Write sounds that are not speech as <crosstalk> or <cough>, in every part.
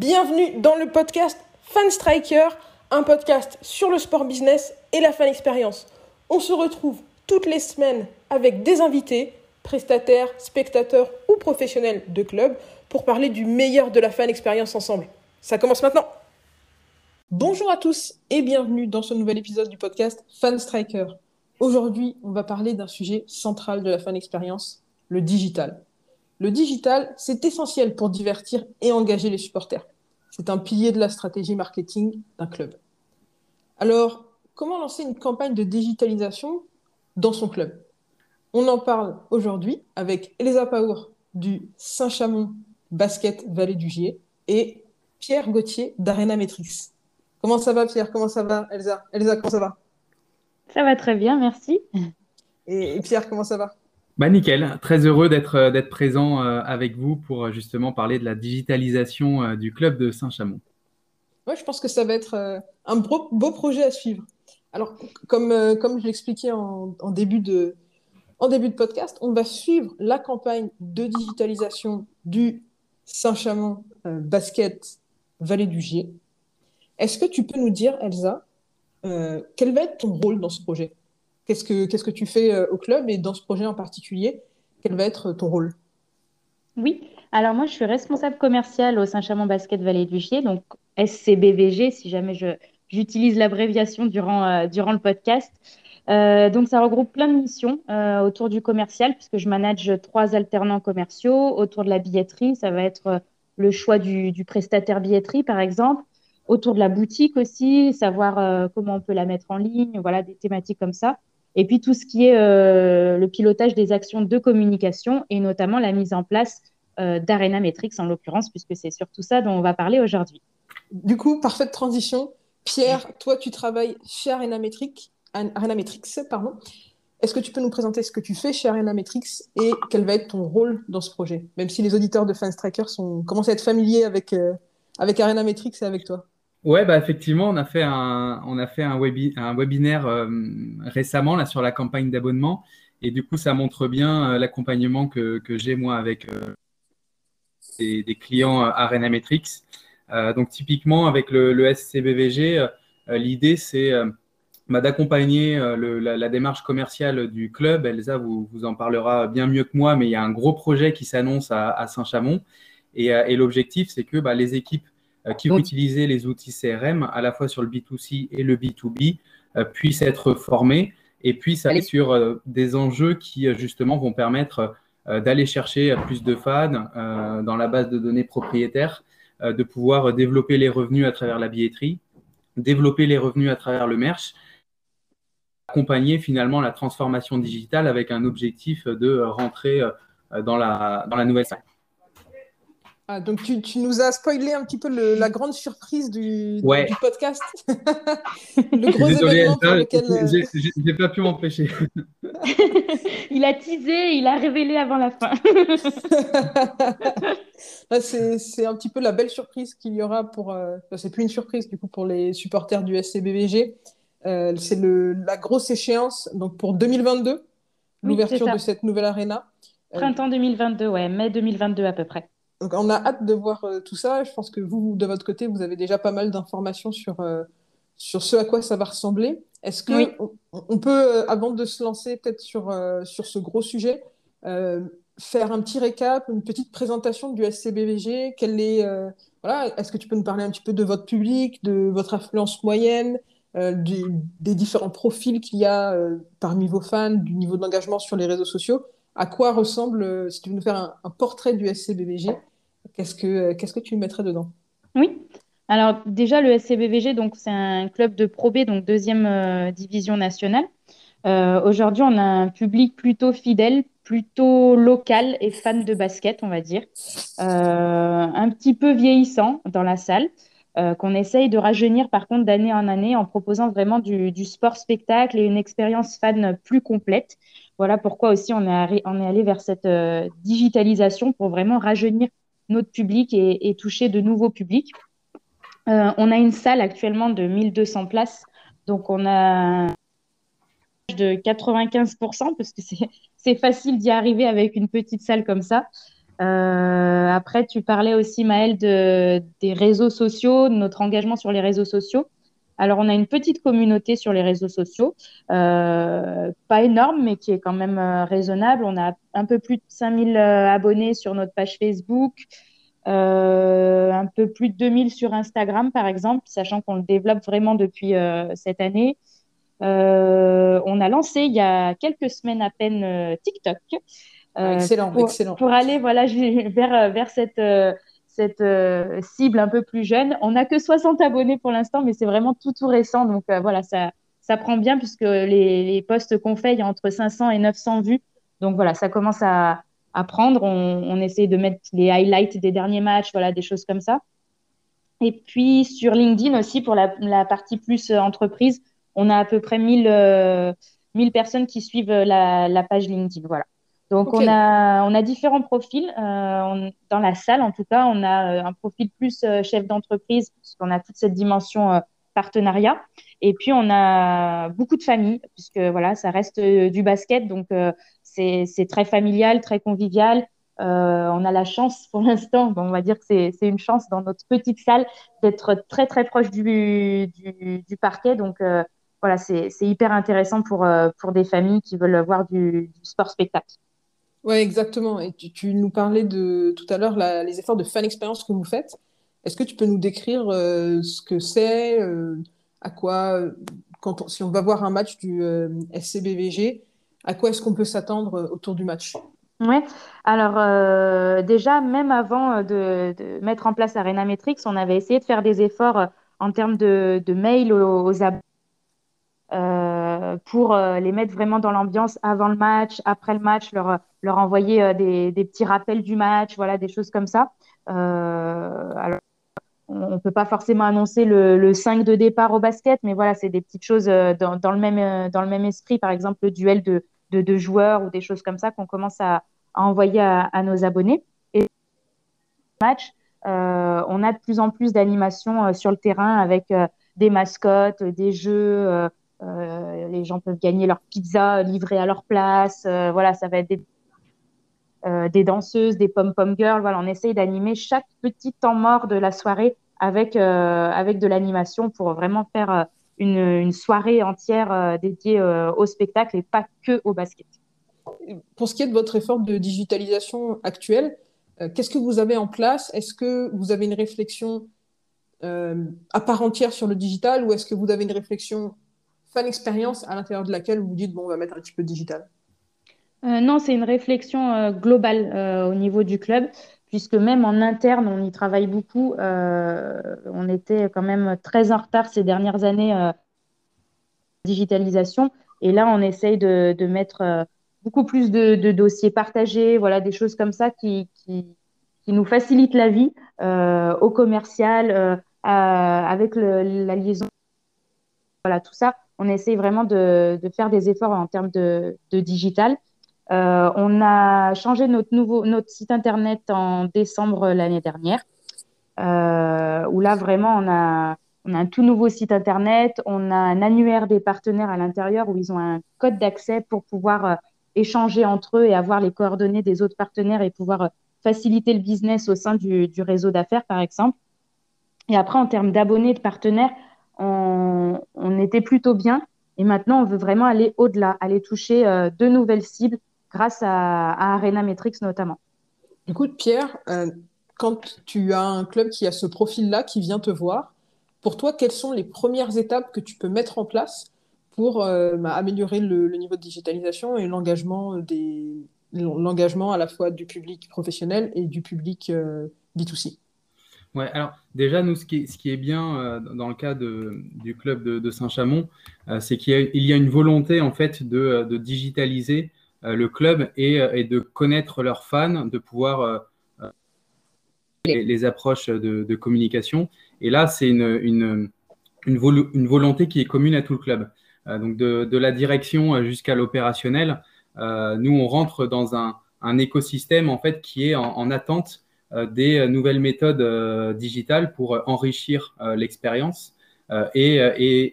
Bienvenue dans le podcast Fan Striker, un podcast sur le sport business et la fan expérience. On se retrouve toutes les semaines avec des invités, prestataires, spectateurs ou professionnels de club pour parler du meilleur de la fan expérience ensemble. Ça commence maintenant. Bonjour à tous et bienvenue dans ce nouvel épisode du podcast Fan Striker. Aujourd'hui, on va parler d'un sujet central de la fan expérience, le digital. Le digital, c'est essentiel pour divertir et engager les supporters. C'est un pilier de la stratégie marketing d'un club. Alors, comment lancer une campagne de digitalisation dans son club? On en parle aujourd'hui avec Elisa Paour du Saint-Chamond Basket Vallée du Gier et Pierre Gauthier d'Arena Metrix. Comment ça va Pierre? Comment ça va Elsa? Elsa, comment ça va? Ça va très bien, merci. Et, et Pierre, comment ça va? Bah, nickel, très heureux d'être euh, présent euh, avec vous pour euh, justement parler de la digitalisation du club de Saint-Chamond. Ouais, je pense que ça va être un beau, projet à suivre. Alors, comme, je l'expliquais en début de podcast, on va suivre la campagne de digitalisation du Saint-Chamond Basket Vallée du Gier. Est-ce que tu peux nous dire, Elsa, quel va être ton rôle dans ce projet? Qu'est-ce que, qu'est-ce que tu fais euh, au club et dans ce projet en particulier Quel va être ton rôle? Oui, alors moi je suis responsable commercial au Saint-Chamond Basket Vallée du Gier, donc SCBVG si jamais je, j'utilise l'abréviation durant, euh, durant le podcast. Euh, donc ça regroupe plein de missions euh, autour du commercial puisque je manage trois alternants commerciaux autour de la billetterie. Ça va être le choix du prestataire billetterie par exemple, autour de la boutique aussi, savoir comment on peut la mettre en ligne, voilà des thématiques comme ça. Et puis tout ce qui est euh, le pilotage des actions de communication et notamment la mise en place euh, d'Arena Metrics en l'occurrence, puisque c'est surtout ça dont on va parler aujourd'hui. Du coup, parfaite transition. Pierre, toi, tu travailles chez Arena Metrics. Arena Metrics pardon. Est-ce que tu peux nous présenter ce que tu fais chez Arena Metrics et quel va être ton rôle dans ce projet? Même si les auditeurs de Fans Tracker commencent à être familiers avec, euh, avec Arena Metrics et avec toi. Ouais, bah effectivement, on a fait un, on a fait un, un webinaire euh, récemment là sur la campagne d'abonnement et du coup, ça montre bien euh, l'accompagnement que, que j'ai moi avec euh, des, clients Arena Metrics. donc typiquement avec le, SCBVG, l'idée c'est bah, d'accompagner la, la, démarche commerciale du club. Elsa vous, vous en parlera bien mieux que moi, mais il y a un gros projet qui s'annonce à, Saint-Chamond et, et l'objectif c'est que bah, les équipes qui vont utiliser les outils CRM à la fois sur le B2C et le B2B euh, puissent être formés et puissent aller sur euh, des enjeux qui justement vont permettre d'aller chercher plus de fans dans la base de données propriétaire, de pouvoir développer les revenus à travers la billetterie, développer les revenus à travers le merch, accompagner finalement la transformation digitale avec un objectif de rentrer dans la, dans la nouvelle salle. Ah, donc tu, tu, nous as spoilé un petit peu le, la grande surprise du, ouais. du podcast. <laughs> le gros Désolé, événement pour lequel... J'ai pas pu m'empêcher. <laughs> il a teasé, il a révélé avant la fin. <laughs> C'est un petit peu la belle surprise qu'il y aura pour... Euh... C'est plus une surprise du coup pour les supporters du SCBVG. Euh, C'est la grosse échéance donc pour 2022, l'ouverture de cette nouvelle arena. Printemps 2022, ouais, mai 2022 à peu près. Donc, on a hâte de voir euh, tout ça. Je pense que vous, de votre côté, vous avez déjà pas mal d'informations sur, euh, sur ce à quoi ça va ressembler. Est-ce que oui. on, on, peut, euh, avant de se lancer peut-être sur, euh, sur ce gros sujet, faire un petit récap, une petite présentation du SCBVG Quel est, voilà, Est-ce que tu peux nous parler un petit peu de votre public, de votre influence moyenne, du, des différents profils qu'il y a parmi vos fans, du niveau d'engagement sur les réseaux sociaux? À quoi ressemble, si tu veux nous faire un, un portrait du SCBVG Qu'est-ce que, qu'est-ce que tu mettrais dedans? Oui. Alors déjà, le SCBVG, donc c'est un club de Pro B, donc deuxième euh, division nationale. Euh, Aujourd'hui, on a un public plutôt fidèle, plutôt local et fan de basket, on va dire. Euh, un petit peu vieillissant dans la salle, qu'on essaye de rajeunir par contre d'année en année en proposant vraiment du, du sport spectacle et une expérience fan plus complète. Voilà pourquoi aussi on est, on est allé vers cette digitalisation pour vraiment rajeunir notre public et, toucher de nouveaux publics. Euh, on a une salle actuellement de 1200 places, donc on a de 95% parce que c'est facile d'y arriver avec une petite salle comme ça. après, tu parlais aussi, Maëlle, de, des réseaux sociaux, de notre engagement sur les réseaux sociaux. Alors, on a une petite communauté sur les réseaux sociaux, pas énorme, mais qui est quand même raisonnable. On a un peu plus de 5000 abonnés sur notre page Facebook, euh, un peu plus de 2000 sur Instagram, par exemple, sachant qu'on le développe vraiment depuis euh, cette année. Euh, on a lancé il y a quelques semaines à peine TikTok. excellent, pour, excellent. Pour aller voilà, <laughs> vers, vers cette, cette cible un peu plus jeune. On n'a que 60 abonnés pour l'instant, mais c'est vraiment tout, tout récent. Donc voilà, ça, ça prend bien puisque les, les posts qu'on fait, il y a entre 500 et 900 vues. Donc voilà, ça commence à, prendre. On, on essaie de mettre les highlights des derniers matchs, voilà, des choses comme ça. Et puis sur LinkedIn aussi, pour la, partie plus euh, entreprise, on a à peu près 1000, euh, personnes qui suivent euh, la, la, page LinkedIn. Voilà. Donc on, a, on a différents profils. Euh, dans la salle, en tout cas, on a un profil plus chef d'entreprise, puisqu'on a toute cette dimension partenariat. Et puis on a beaucoup de familles, puisque voilà, ça reste du basket. Donc c'est très familial, très convivial. Euh, on a la chance pour l'instant, on va dire que c'est une chance dans notre petite salle d'être très très proche du, du, parquet. Donc euh, voilà, c'est hyper intéressant pour, euh, pour des familles qui veulent voir du, sport spectacle. Oui, exactement. Et tu, nous parlais de tout à l'heure les efforts de fan expérience que vous faites. Est-ce que tu peux nous décrire ce que c'est, à quoi, quand si on va voir un match du SCBVG, à quoi est-ce qu'on peut s'attendre euh, autour du match? Oui, alors euh, déjà, même avant euh, de, mettre en place Arena Metrics, on avait essayé de faire des efforts en termes de, de mail aux, abonnés pour les mettre vraiment dans l'ambiance avant le match, après le match, leur, leur envoyer des, des, petits rappels du match, voilà, des choses comme ça. alors, on ne peut pas forcément annoncer le, le, 5 de départ au basket, mais voilà, c'est des petites choses dans, dans, le même, dans le même esprit. Par exemple, le duel de, de, de joueurs ou des choses comme ça qu'on commence à, envoyer à, nos abonnés. Et match, euh, on a de plus en plus d'animations euh, sur le terrain avec euh, des mascottes, des jeux. Euh, euh, les gens peuvent gagner leur pizza livrée à leur place. voilà, ça va être des, des danseuses, des pom-pom girls. Voilà, on essaye d'animer chaque petit temps mort de la soirée avec, avec de l'animation pour vraiment faire une, soirée entière euh, dédiée euh, au spectacle et pas que au basket. Pour ce qui est de votre effort de digitalisation actuelle, euh, qu'est-ce que vous avez en place? Est-ce que vous avez une réflexion à part entière sur le digital ou est-ce que vous avez une réflexion fan expérience à l'intérieur de laquelle vous dites bon on va mettre un petit peu de digital Non, c'est une réflexion globale au niveau du club puisque même en interne, on y travaille beaucoup. Euh, on était quand même très en retard ces dernières années euh, digitalisation. Et là, on essaye de, mettre euh, beaucoup plus de, dossiers partagés, voilà, des choses comme ça qui, nous facilitent la vie euh, au commercial, euh, avec la liaison. Voilà, tout ça, on essaye vraiment de, faire des efforts en termes de, digital. Euh, on a changé notre, nouveau, notre site internet en décembre l'année dernière, euh, où là vraiment on a, un tout nouveau site internet, on a un annuaire des partenaires à l'intérieur où ils ont un code d'accès pour pouvoir euh, échanger entre eux et avoir les coordonnées des autres partenaires et pouvoir faciliter le business au sein du, du réseau d'affaires, par exemple. Et après, en termes d'abonnés, de partenaires, on, était plutôt bien. Et maintenant, on veut vraiment aller au-delà, aller toucher euh, de nouvelles cibles grâce à, Arena Metrics notamment. Du coup, Pierre, euh, quand tu as un club qui a ce profil-là, qui vient te voir, pour toi, quelles sont les premières étapes que tu peux mettre en place pour euh, bah, améliorer le, le, niveau de digitalisation et l'engagement des l'engagement à la fois du public professionnel et du public euh, B2C Ouais, alors déjà, nous, ce qui est, bien euh, dans le cas du club de, Saint-Chamond, euh, c'est qu'il y, a une volonté en fait de, de digitaliser euh, le club et, euh, de connaître leurs fans, de pouvoir euh, les, approches de, communication. Et là, c'est une, une, une, vol une, volonté qui est commune à tout le club. donc de, la direction jusqu'à l'opérationnel, nous, on rentre dans un, écosystème en fait qui est en attente des nouvelles méthodes digitales pour enrichir l'expérience et,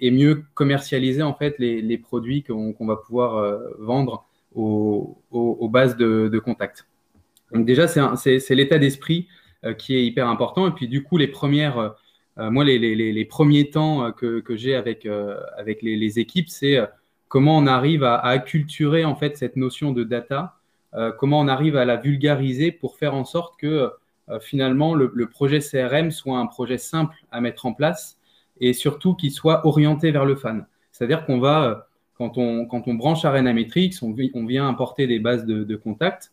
et, mieux commercialiser en fait les, les produits qu'on qu va pouvoir vendre aux, bases de, de, contact. Donc déjà, c'est l'état d'esprit qui est hyper important. Et puis du coup, les premières, moi, les, premiers temps que, j'ai avec, avec les, équipes, c'est comment on arrive à, acculturer en fait cette notion de data, comment on arrive à la vulgariser pour faire en sorte que finalement le, projet CRM soit un projet simple à mettre en place et surtout qu'il soit orienté vers le fan. C'est-à-dire qu'on va quand on, quand on branche Arena Metrics, on, vient importer des bases de, contacts.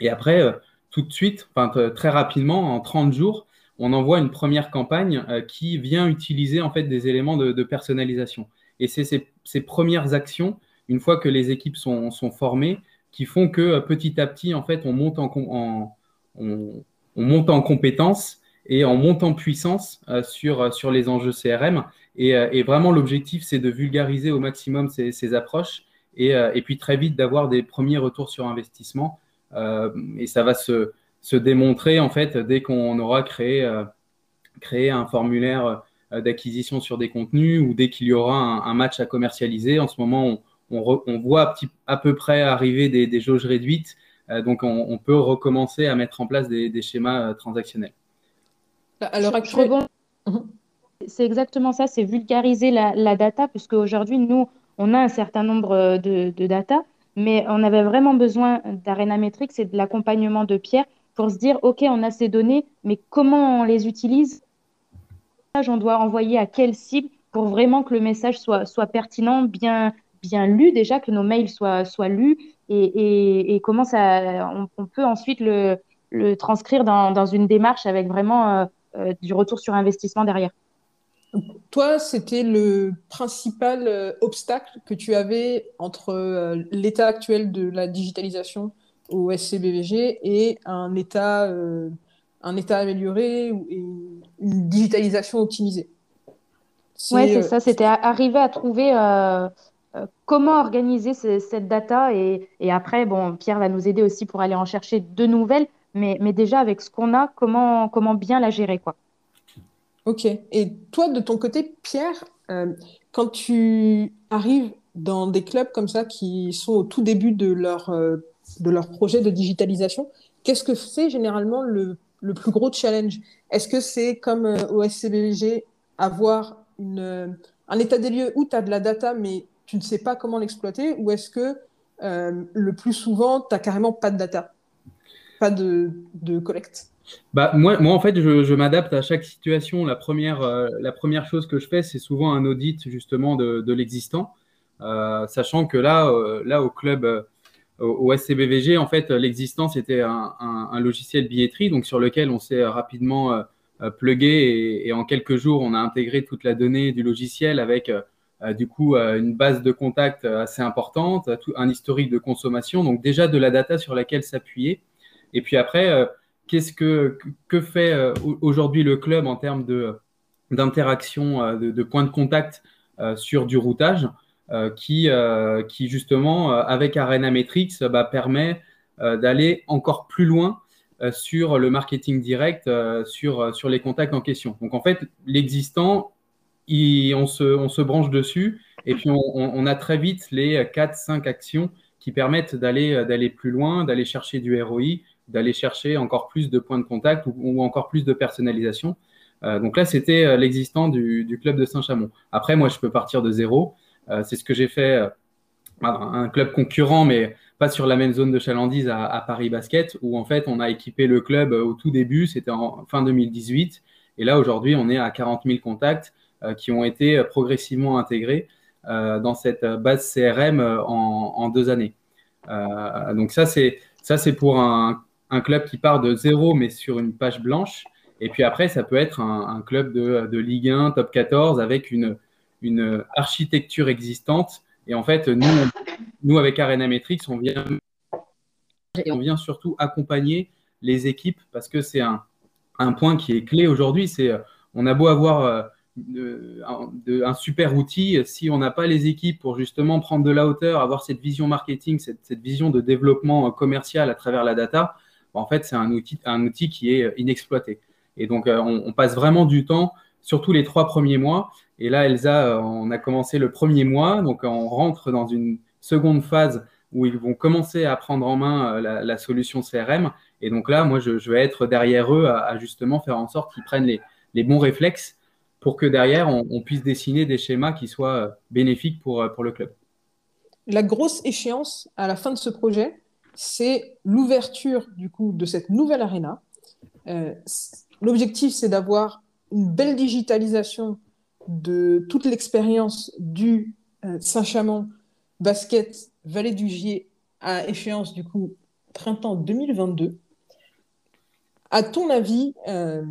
Et après, euh, tout de suite, enfin, très rapidement, en 30 jours, on envoie une première campagne euh, qui vient utiliser en fait des éléments de, personnalisation. Et c'est ces, premières actions, une fois que les équipes sont, formées, qui font que euh, petit à petit, en fait, on monte en, on, monte en compétences et on monte en puissance sur, sur les enjeux CRM. Euh, et, vraiment, l'objectif, c'est de vulgariser au maximum ces, approches euh, et, puis très vite d'avoir des premiers retours sur investissement. Euh, et ça va se, démontrer, en fait, dès qu'on aura créé, créé un formulaire d'acquisition sur des contenus ou dès qu'il y aura un, match à commercialiser. En ce moment, on, voit à peu près arriver des, jauges réduites. Donc, on, peut recommencer à mettre en place des, schémas transactionnels. Alors, actuellement, c'est exactement ça, c'est vulgariser la, data, puisque aujourd'hui, nous, on a un certain nombre euh, de, data, mais on avait vraiment besoin d'Arena Metrics et de l'accompagnement de Pierre pour se dire, OK, on a ces données, mais comment on les utilise? On doit envoyer à quelle cible pour vraiment que le message soit, soit pertinent, bien, bien lu déjà, que nos mails soient, soient lus, et, comment ça, on, peut ensuite le, le transcrire dans, dans, une démarche avec vraiment euh, euh, du retour sur investissement derrière. Toi, c'était le principal euh, obstacle que tu avais entre l'état actuel de la digitalisation au SCBVG et un état, euh, un état amélioré et une digitalisation optimisée? Oui, c'est ça. C'était arriver à trouver comment organiser cette data et, après, bon, Pierre va nous aider aussi pour aller en chercher de nouvelles, mais, mais déjà avec ce qu'on a, comment, comment bien la gérer, quoi. Ok. Et toi, de ton côté, Pierre, euh, quand tu arrives dans des clubs comme ça qui sont au tout début de leur, euh, de leur projet de digitalisation, qu'est-ce que c'est généralement le, le, plus gros challenge? Est-ce que c'est comme euh, au SCBG, avoir une, un état des lieux où tu as de la data, mais tu ne sais pas comment l'exploiter Ou est-ce que le plus souvent, tu n'as carrément pas de data Pas de, collecte? Bah, moi, moi, en fait, je, m'adapte à chaque situation. La première, euh, la première chose que je fais, c'est souvent un audit justement de, l'existant, euh, sachant que là, euh, là au club, au, SCBVG, en fait, l'existant, c'était un, logiciel billetterie, donc sur lequel on s'est rapidement plugué et, en quelques jours, on a intégré toute la donnée du logiciel avec du coup une base de contact assez importante, un historique de consommation, donc déjà de la data sur laquelle s'appuyer. Et puis après, qu'est-ce que, que fait euh, aujourd'hui le club en termes de, d'interaction, euh, de, points de contact euh, sur du routage qui, qui, justement, avec Arena Metrics, bah, permet d'aller encore plus loin sur le marketing direct, sur, sur les contacts en question. Donc, en fait, l'existant, on se, branche dessus et puis on, a très vite les 4-5 actions qui permettent d'aller, plus loin, d'aller chercher du ROI, d'aller chercher encore plus de points de contact ou, encore plus de personnalisation. Euh, donc là, c'était euh, l'existant du, club de Saint-Chamond. Après, moi, je peux partir de zéro. Euh, c'est ce que j'ai fait, un club concurrent, mais pas sur la même zone de chalandise à, Paris Basket, où en fait, on a équipé le club au tout début, c'était en fin 2018. Et là, aujourd'hui, on est à 40 000 contacts qui ont été progressivement intégrés dans cette base CRM en, deux années. donc ça, c'est ça, c'est pour un, club qui part de zéro, mais sur une page blanche. Et puis après, ça peut être un, club de, Ligue 1, top 14, avec une, une architecture existante. Et en fait, nous, nous avec Arena Metrics, on vient, on vient surtout accompagner les équipes parce que c'est un, un, point qui est clé aujourd'hui. C'est on a beau avoir euh, un, super outil, si on n'a pas les équipes pour justement prendre de la hauteur, avoir cette vision marketing, cette, cette vision de développement commercial à travers la data, en fait, c'est un outil, un outil qui est inexploité. Et donc, euh, on, passe vraiment du temps, surtout les trois premiers mois. Et là, Elsa, euh, on a commencé le premier mois, donc on rentre dans une seconde phase où ils vont commencer à prendre en main euh, la, solution CRM. Et donc là, moi, je, vais être derrière eux à, justement faire en sorte qu'ils prennent les, bons réflexes pour que derrière, on, puisse dessiner des schémas qui soient bénéfiques pour, pour le club. La grosse échéance à la fin de ce projet, c'est l'ouverture du coup de cette nouvelle arena. Euh, l'objectif, c'est d'avoir une belle digitalisation de toute l'expérience du euh, Saint-Chamond basket Vallée du Gier à échéance du coup printemps 2022. À ton avis, euh,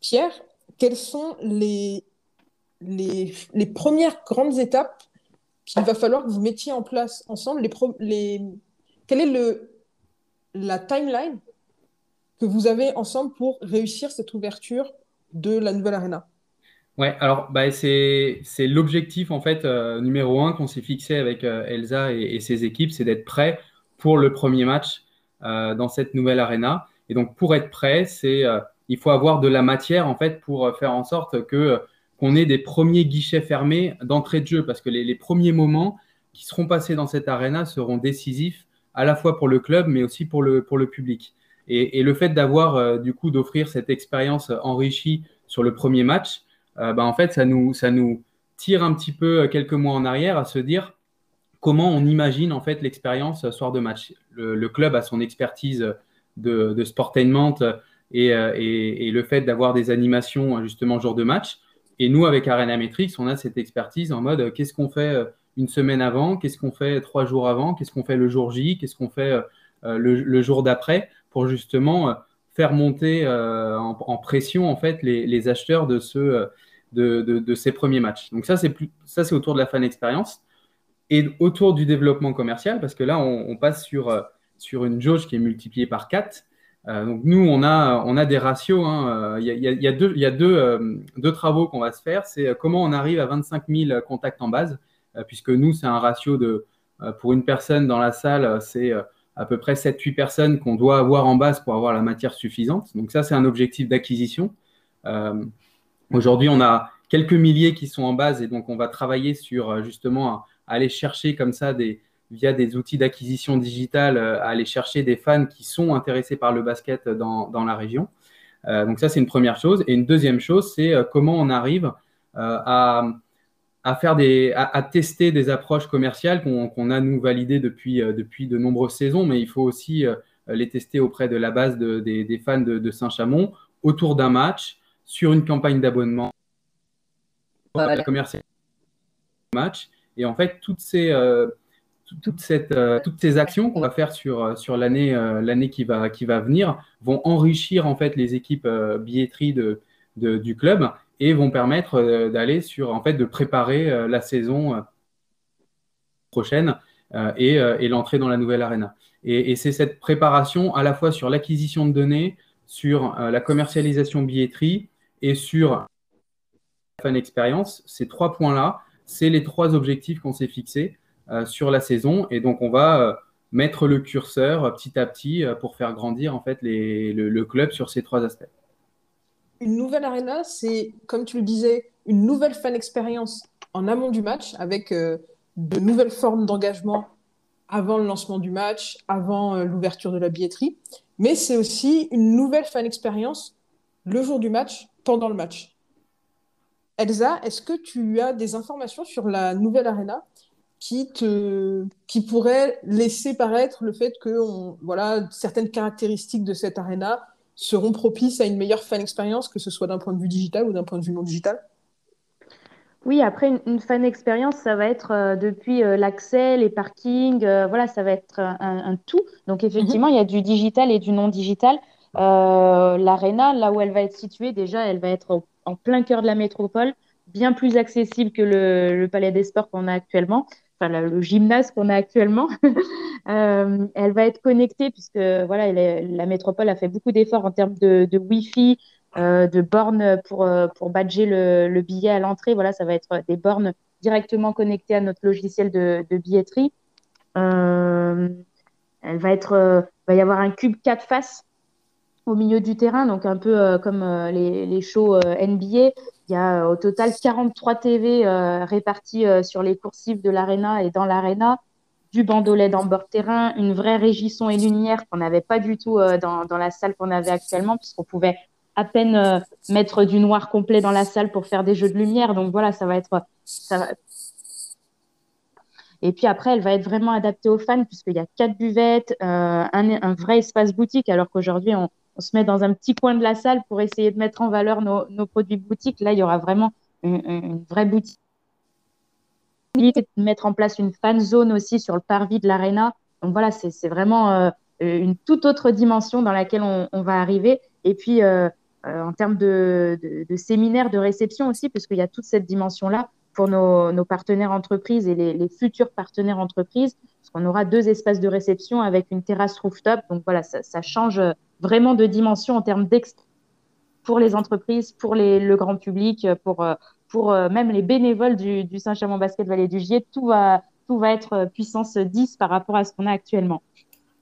Pierre, quelles sont les, les, premières grandes étapes qu'il va falloir que vous mettiez en place ensemble? Les, les, Quelle est le, la timeline que vous avez ensemble pour réussir cette ouverture de la nouvelle arena? Ouais, alors bah, c'est l'objectif en fait euh, numéro un qu'on s'est fixé avec euh, Elsa et, ses équipes, c'est d'être prêt pour le premier match euh, dans cette nouvelle arena. Et donc pour être prêt, c'est il faut avoir de la matière en fait pour faire en sorte que qu'on ait des premiers guichets fermés d'entrée de jeu, parce que les, premiers moments qui seront passés dans cette arena seront décisifs à la fois pour le club, mais aussi pour le pour le public. Et, le fait d'avoir du coup d'offrir cette expérience enrichie sur le premier match euh, bah, en fait, ça nous, ça nous tire un petit peu euh, quelques mois en arrière à se dire comment on imagine en fait l'expérience euh, soir de match. Le, club a son expertise de, de sportainment et, et, le fait d'avoir des animations justement jour de match. Et nous, avec Arena Metrics, on a cette expertise en mode qu'est-ce qu'on fait une semaine avant, qu'est-ce qu'on fait trois jours avant, qu'est-ce qu'on fait le jour J, qu'est-ce qu'on fait le, jour d'après? Pour justement faire monter en, pression en fait les, acheteurs de ce de, de, ces premiers matchs. Donc ça, c'est autour de la fan expérience et autour du développement commercial, parce que là, on, passe sur, euh, sur une jauge qui est multipliée par 4. Euh, donc nous, on a, des ratios. Il y, a, y, a, euh, deux travaux qu'on va se faire. C'est comment on arrive à 25 000 contacts en base, puisque nous, c'est un ratio de, pour une personne dans la salle, c'est à peu près 7-8 personnes qu'on doit avoir en base pour avoir la matière suffisante. Donc ça, c'est un objectif d'acquisition. Aujourd'hui, on a quelques milliers qui sont en base et donc on va travailler sur euh, justement aller chercher comme ça des, via des outils d'acquisition digitale, euh, à aller chercher des fans qui sont intéressés par le basket dans, dans la région. Euh, donc ça, c'est une première chose. Et une deuxième chose, c'est comment on arrive à, à, faire des, à, tester des approches commerciales qu'on a nous validées depuis, depuis de nombreuses saisons, mais il faut aussi les tester auprès de la base de, des, des, fans de, de Saint-Chamond autour d'un match sur une campagne d'abonnement, voilà. match. Et en fait, toutes ces, euh, euh, toutes ces actions qu'on va faire sur, euh, l'année l'année qui, va, venir vont enrichir en fait les équipes billetterie du club et vont permettre d'aller sur en fait de préparer la saison prochaine et, l'entrée dans la nouvelle arena. Et, c'est cette préparation à la fois sur l'acquisition de données, sur la commercialisation billetterie et sur fan expérience, ces trois points-là, c'est les trois objectifs qu'on s'est fixés euh, sur la saison. Et donc, on va euh, mettre le curseur euh, petit à petit pour faire grandir en fait le, club sur ces trois aspects. Une nouvelle arena, c'est, comme tu le disais, une nouvelle fan expérience en amont du match avec de nouvelles formes d'engagement avant le lancement du match, avant l'ouverture de la billetterie. Mais c'est aussi une nouvelle fan expérience le jour du match pendant le match. Elsa, est-ce que tu as des informations sur la nouvelle arena? Qui, te, qui pourrait laisser paraître le fait que voilà, certaines caractéristiques de cette arena seront propices à une meilleure fan expérience, que ce soit d'un point de vue digital ou d'un point de vue non digital? Oui, après, une, fan expérience, ça va être euh, depuis euh, l'accès, les parkings, euh, voilà, ça va être un, tout. Donc, effectivement, mhm. il y a du digital et du non digital. L'Arena, là où elle va être située, déjà, elle va être en plein cœur de la métropole, bien plus accessible que le, Palais des Sports qu'on a actuellement, enfin le gymnase qu'on a actuellement. <laughs> euh, elle va être connectée puisque voilà, la métropole a fait beaucoup d'efforts en termes de, Wi-Fi, euh, de bornes pour, euh, badger le, le billet à l'entrée. Voilà, ça va être des bornes directement connectées à notre logiciel de, billetterie. Euh, elle va y avoir un cube 4 faces au milieu du terrain, donc un peu comme les, les, shows NBA. Il y a au total 43 TV répartis sur les coursives de l'arena et dans l'arena. du bandolet dans bord terrain, une vraie régisson et lumière qu'on n'avait pas du tout dans, dans, la salle qu'on avait actuellement, puisqu'on pouvait à peine mettre du noir complet dans la salle pour faire des jeux de lumière. Donc voilà, ça va être et puis après, elle va être vraiment adaptée aux fans puisqu'il y a quatre buvettes, euh, un, vrai espace boutique, alors qu'aujourd'hui, on, se met dans un petit coin de la salle pour essayer de mettre en valeur nos, produits boutiques. Là, il y aura vraiment une, vraie boutique. Mettre en place une fan zone aussi sur le parvis de l'arena. Donc voilà, c'est vraiment euh, une toute autre dimension dans laquelle on, va arriver. Et puis, euh, en termes de, de, de séminaires, de réception aussi, puisqu'il y a toute cette dimension-là, pour nos, partenaires entreprises et les, futurs partenaires entreprises, parce qu'on aura deux espaces de réception avec une terrasse rooftop. Donc voilà, ça, change vraiment de dimension en termes d'expérience pour les entreprises, pour le grand public, pour, pour euh, même les bénévoles du, Saint-Chamond Basket Vallée du Gier. Tout va, tout va être puissance 10 par rapport à ce qu'on a actuellement.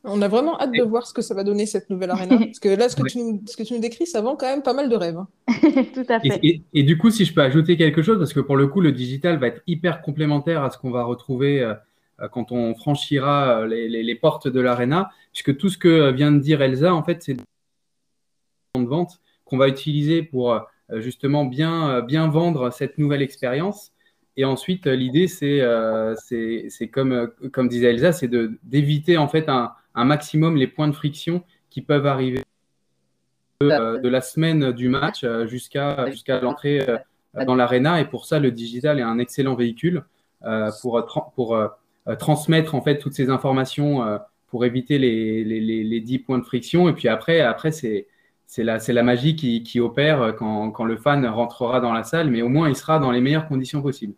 On a vraiment hâte de voir ce que ça va donner cette nouvelle arena. <laughs> Parce que là, ce que, tu, nous, ce que tu nous décris, ça vend quand même pas mal de rêves. Hein. <laughs> Tout à fait. Et, du coup, si je peux ajouter quelque chose, parce que pour le coup, le digital va être hyper complémentaire à ce qu'on va retrouver euh, euh, quand on franchira euh, les, portes de l'arena, puisque tout ce que vient de dire Elsa, en fait, c'est de vente qu'on va utiliser pour justement bien, bien vendre cette nouvelle expérience. Et ensuite, l'idée, c'est, c'est, comme, comme disait Elsa, c'est d'éviter en fait un, un maximum les points de friction qui peuvent arriver de, euh, la semaine du match euh, jusqu'à jusqu'à l'entrée euh, dans l'arena. Et pour ça, le digital est un excellent véhicule pour, pour transmettre en fait toutes ces informations pour éviter les, les, les, 10 points de friction. Et puis après, après c'est c'est la, la, magie qui, qui opère quand, quand, le fan rentrera dans la salle, mais au moins il sera dans les meilleures conditions possibles.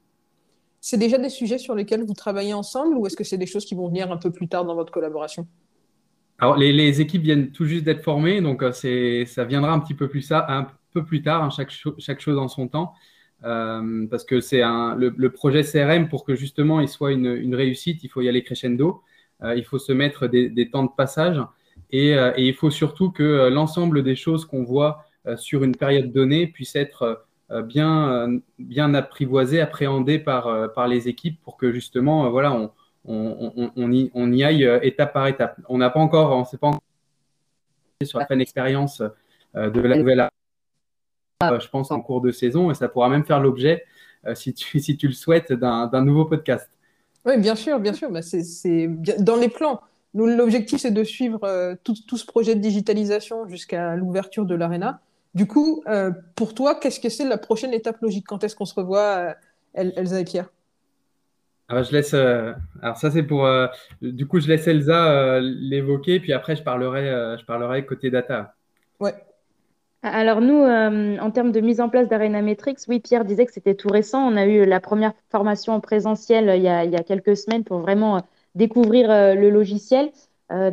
C'est déjà des sujets sur lesquels vous travaillez ensemble ou est-ce que c'est des choses qui vont venir un peu plus tard dans votre collaboration? Alors, les, équipes viennent tout juste d'être formées, donc euh, c'est, ça viendra un petit peu plus, ça, un peu plus tard, hein, chaque, chaque chose en son temps, euh, parce que c'est un, le, projet CRM, pour que justement il soit une, une réussite, il faut y aller crescendo, il faut se mettre des, temps de passage, et, et, il faut surtout que l'ensemble des choses qu'on voit sur une période donnée puisse être bien, bien apprivoisées, appréhendées par, les équipes pour que justement, voilà, on, on, y, aille euh, étape par étape. On n'a pas encore, on sait pas encore sur la fin d'expérience euh, de la nouvelle euh, je pense, en cours de saison, et ça pourra même faire l'objet, si, tu, <laughs> si tu le souhaites, d'un nouveau podcast. Oui, bien sûr, bien sûr. Bah, c'est dans les plans. Nous, l'objectif, c'est de suivre tout, ce projet de digitalisation jusqu'à l'ouverture de l'ARENA. Du coup, pour toi, qu'est-ce que c'est la prochaine étape logique? Quand est-ce qu'on se revoit, Elsa et Pierre? Alors, je laisse. Euh, alors, ça, c'est pour. Euh, du coup, je laisse Elsa euh, l'évoquer, puis après, je parlerai, je parlerai côté data. Ouais. Alors, nous, en termes de mise en place d'Arena Metrics, oui, Pierre disait que c'était tout récent. On a eu la première formation en présentiel il y a, il y a quelques semaines pour vraiment découvrir le logiciel.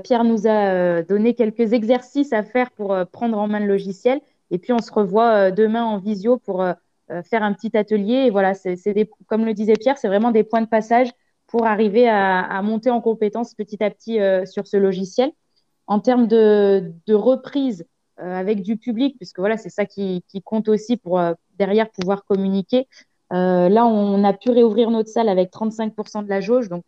Pierre nous a donné quelques exercices à faire pour prendre en main le logiciel. Et puis, on se revoit demain en visio pour euh, faire un petit atelier. Et voilà, c'est comme le disait Pierre, c'est vraiment des points de passage pour arriver à, monter en compétence petit à petit euh, sur ce logiciel. En termes de, reprise euh, avec du public, puisque voilà, c'est ça qui, compte aussi pour derrière pouvoir communiquer. là, on a pu réouvrir notre salle avec 35% de la jauge, donc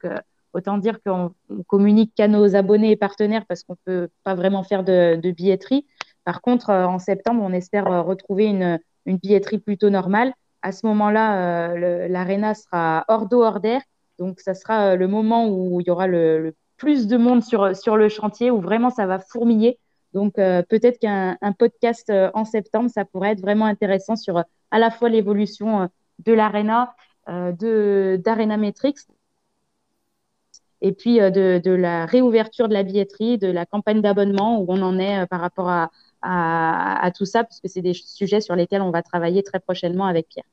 autant dire qu'on communique qu'à nos abonnés et partenaires parce qu'on ne peut pas vraiment faire de, billetterie. Par contre, en septembre, on espère retrouver une, billetterie plutôt normale. À ce moment-là, euh, sera hors d'eau, hors d'air. Donc, ça sera euh, le moment où il y aura le, plus de monde sur, sur le chantier, où vraiment ça va fourmiller. Donc, euh, peut-être qu'un podcast en septembre, ça pourrait être vraiment intéressant sur à la fois l'évolution de l'aréna, d'Arena Metrics, et puis de, de, la réouverture de la billetterie, de la campagne d'abonnement, où on en est par rapport à, tout ça, parce que c'est des sujets sur lesquels on va travailler très prochainement avec Pierre.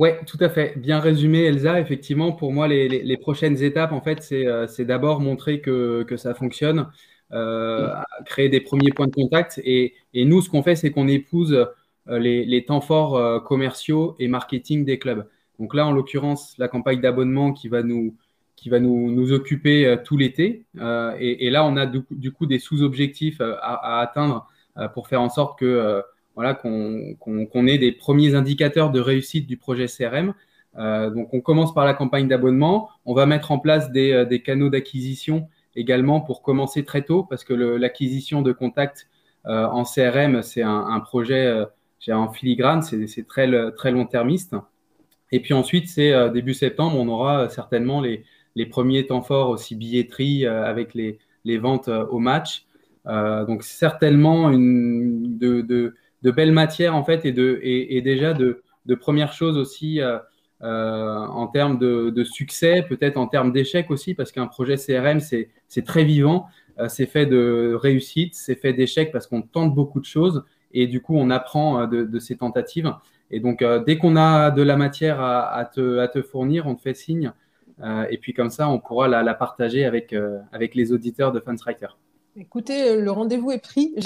Oui, tout à fait. Bien résumé, Elsa. Effectivement, pour moi, les, prochaines étapes, en fait, c'est euh, d'abord montrer que, ça fonctionne, euh, créer des premiers points de contact. Et, nous, ce qu'on fait, c'est qu'on épouse euh, les, temps forts commerciaux et marketing des clubs. Donc là, en l'occurrence, la campagne d'abonnement qui va nous, qui va nous, nous occuper euh, tout l'été. Euh, et, et, là, on a du, coup des sous-objectifs euh, à, atteindre pour faire en sorte que voilà qu'on ait des premiers indicateurs de réussite du projet CRM. donc, on commence par la campagne d'abonnement. On va mettre en place des, des canaux d'acquisition également pour commencer très tôt, parce que l'acquisition de contacts en CRM, c'est un, projet en filigrane, c'est très, long-termiste. Et puis ensuite, c'est début septembre, on aura certainement les, premiers temps forts aussi billetterie avec les, ventes au match. Euh, donc certainement une, de, belles matières en fait et, déjà de, premières choses aussi euh, euh, en termes de, succès, peut-être en termes d'échec aussi, parce qu'un projet CRM, c'est très vivant, euh, c'est fait de réussite, c'est fait d'échecs parce qu'on tente beaucoup de choses et du coup on apprend de, de ces tentatives. Et donc dès qu'on a de la matière à, te, fournir, on te fait signe. et puis comme ça, on pourra la, partager avec, avec les auditeurs de Funstriker. Écoutez, le rendez-vous est pris. Euh,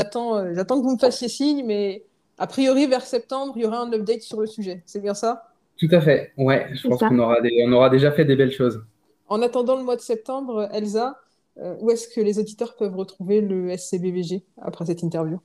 j'attends que vous me fassiez signe, mais a priori, vers septembre, il y aura un update sur le sujet. C'est bien ça? Tout à fait. Ouais, je pense qu'on aura, on aura déjà fait des belles choses. En attendant le mois de septembre, Elsa, euh, où est-ce que les auditeurs peuvent retrouver le SCBVG après cette interview?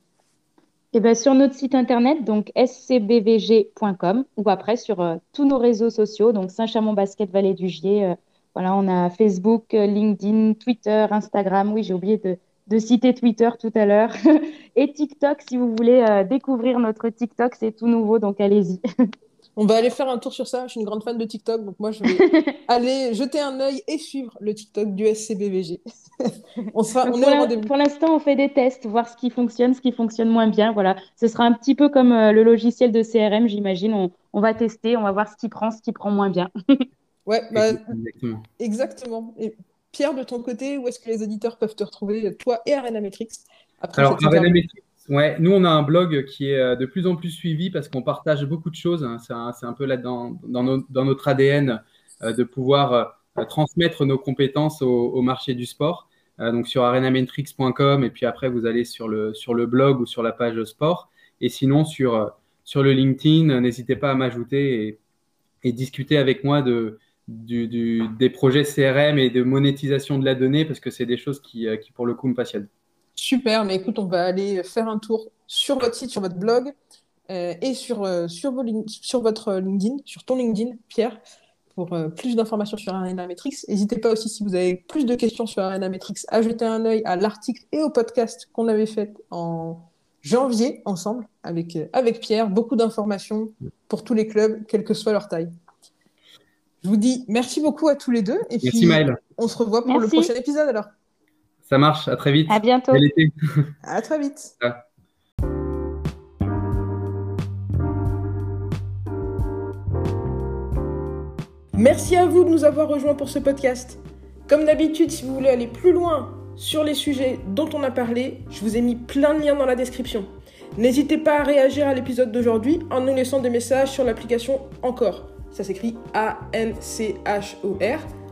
Eh bien, sur notre site internet, donc scbvg.com, ou après sur euh, tous nos réseaux sociaux, donc Saint-Chamond Basket Vallée du Gier. voilà, on a Facebook, LinkedIn, Twitter, Instagram. Oui, j'ai oublié de, de citer Twitter tout à l'heure. <laughs> Et TikTok, si vous voulez euh, découvrir notre TikTok, c'est tout nouveau, donc allez-y. <laughs> On va aller faire un tour sur ça. Je suis une grande fan de TikTok, donc moi je vais <laughs> aller jeter un œil et suivre le TikTok du SCBVG. <laughs> on sera, on pour l'instant, on fait des tests, voir ce qui fonctionne, ce qui fonctionne moins bien. Voilà, ce sera un petit peu comme euh, le logiciel de CRM, j'imagine. On, on, va tester, on va voir ce qui prend, ce qui prend moins bien. <laughs> ouais, bah, exactement. exactement. Et Pierre, de ton côté, où est-ce que les auditeurs peuvent te retrouver, toi et Arena Metrics Alors, Arena Metrics, ouais, nous, on a un blog qui est euh, de plus en plus suivi parce qu'on partage beaucoup de choses. Hein. C'est un, peu là dans, dans, notre ADN euh, de pouvoir euh, transmettre nos compétences au, marché du sport. donc, sur arenametrics.com, et puis après, vous allez sur le, sur le blog ou sur la page sport. Et sinon, sur, sur le LinkedIn, n'hésitez pas à m'ajouter et, discuter avec moi des projets CRM et de monétisation de la donnée parce que c'est des choses qui, pour le coup, me passionnent. Super, mais écoute, on va aller faire un tour sur votre site, sur votre blog euh, et sur, euh, sur, vos, sur votre LinkedIn, sur ton LinkedIn, Pierre, pour plus d'informations sur Arena Metrics. N'hésitez pas aussi, si vous avez plus de questions sur Arena Metrics, à jeter un œil à l'article et au podcast qu'on avait fait en janvier ensemble avec, avec Pierre. Beaucoup d'informations pour tous les clubs, quelle que soit leur taille. Je vous dis merci beaucoup à tous les deux. Et merci Maëlle. On se revoit pour le prochain épisode alors. Ça marche, à très vite. À bientôt. <laughs> À très vite. Merci à vous de nous avoir rejoints pour ce podcast. Comme d'habitude, si vous voulez aller plus loin sur les sujets dont on a parlé, je vous ai mis plein de liens dans la description. N'hésitez pas à réagir à l'épisode d'aujourd'hui en nous laissant des messages sur l'application Encore. Ça s'écrit A-N-C-H-O-R.